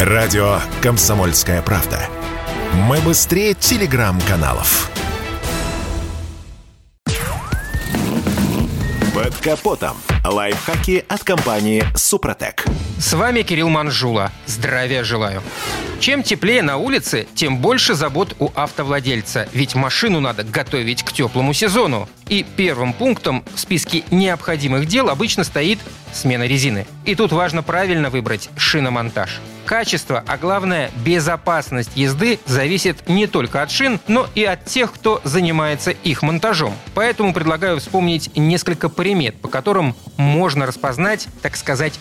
Радио «Комсомольская правда». Мы быстрее телеграм-каналов. Под капотом. Лайфхаки от компании «Супротек». С вами Кирилл Манжула. Здравия желаю. Чем теплее на улице, тем больше забот у автовладельца, ведь машину надо готовить к теплому сезону. И первым пунктом в списке необходимых дел обычно стоит смена резины. И тут важно правильно выбрать шиномонтаж. Качество, а главное безопасность езды зависит не только от шин, но и от тех, кто занимается их монтажом. Поэтому предлагаю вспомнить несколько примет, по которым можно распознать, так сказать,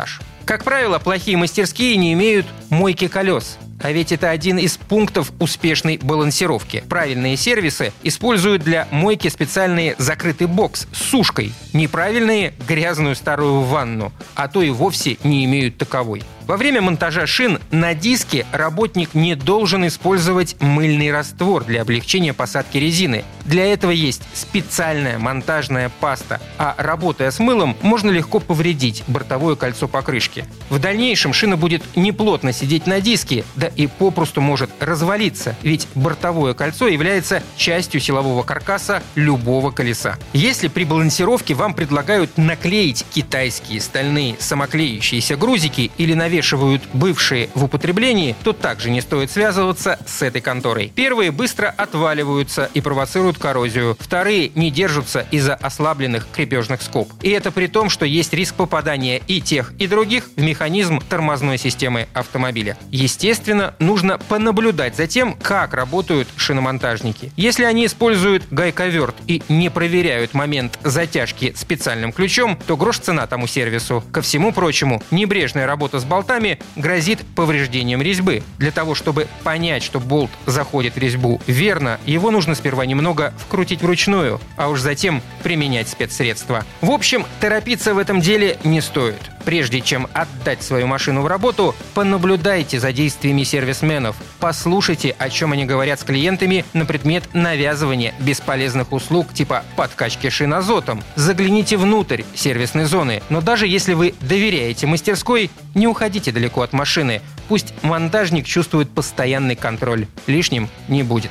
шараш-монтаж. Как правило, плохие мастерские не имеют мойки колес. А ведь это один из пунктов успешной балансировки. Правильные сервисы используют для мойки специальный закрытый бокс с сушкой. Неправильные – грязную старую ванну, а то и вовсе не имеют таковой. Во время монтажа шин на диске работник не должен использовать мыльный раствор для облегчения посадки резины. Для этого есть специальная монтажная паста, а работая с мылом можно легко повредить бортовое кольцо покрышки. В дальнейшем шина будет неплотно сидеть на диске, да и попросту может развалиться, ведь бортовое кольцо является частью силового каркаса любого колеса. Если при балансировке вам предлагают наклеить китайские стальные самоклеющиеся грузики или навешать навешивают бывшие в употреблении, то также не стоит связываться с этой конторой. Первые быстро отваливаются и провоцируют коррозию. Вторые не держатся из-за ослабленных крепежных скоб. И это при том, что есть риск попадания и тех, и других в механизм тормозной системы автомобиля. Естественно, нужно понаблюдать за тем, как работают шиномонтажники. Если они используют гайковерт и не проверяют момент затяжки специальным ключом, то грош цена тому сервису. Ко всему прочему, небрежная работа с болтами болтами грозит повреждением резьбы. Для того, чтобы понять, что болт заходит в резьбу верно, его нужно сперва немного вкрутить вручную, а уж затем применять спецсредства. В общем, торопиться в этом деле не стоит. Прежде чем отдать свою машину в работу, понаблюдайте за действиями сервисменов, послушайте, о чем они говорят с клиентами на предмет навязывания бесполезных услуг типа подкачки шин азотом. Загляните внутрь сервисной зоны, но даже если вы доверяете мастерской, не уходите далеко от машины. Пусть монтажник чувствует постоянный контроль. Лишним не будет.